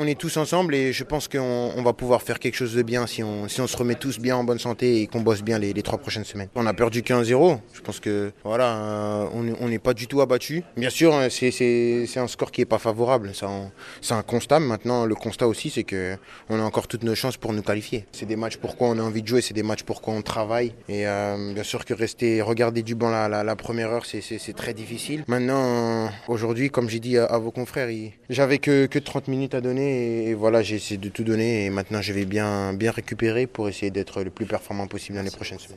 On est tous ensemble et je pense qu'on on va pouvoir faire quelque chose de bien si on, si on se remet tous bien en bonne santé et qu'on bosse bien les, trois prochaines semaines. On a perdu 15-0. Je pense que voilà, euh, on n'est pas du tout abattu. Bien sûr, hein, c'est un score qui est pas favorable. C'est un constat. Maintenant, le constat aussi, c'est que on a encore toutes nos chances pour nous qualifier. C'est des matchs pour quoi on a envie de jouer, c'est des matchs pour quoi on travaille. Et euh, bien sûr que rester, regarder du banc la, la, première heure, c'est- très difficile. Maintenant, euh, aujourd'hui, comme j'ai dit à, à vos confrères, j'avais que, que 30 minutes à donner et, et voilà, j'ai essayé de tout donner et maintenant je vais bien, bien récupérer pour essayer d'être le plus performant possible dans les prochaines semaines.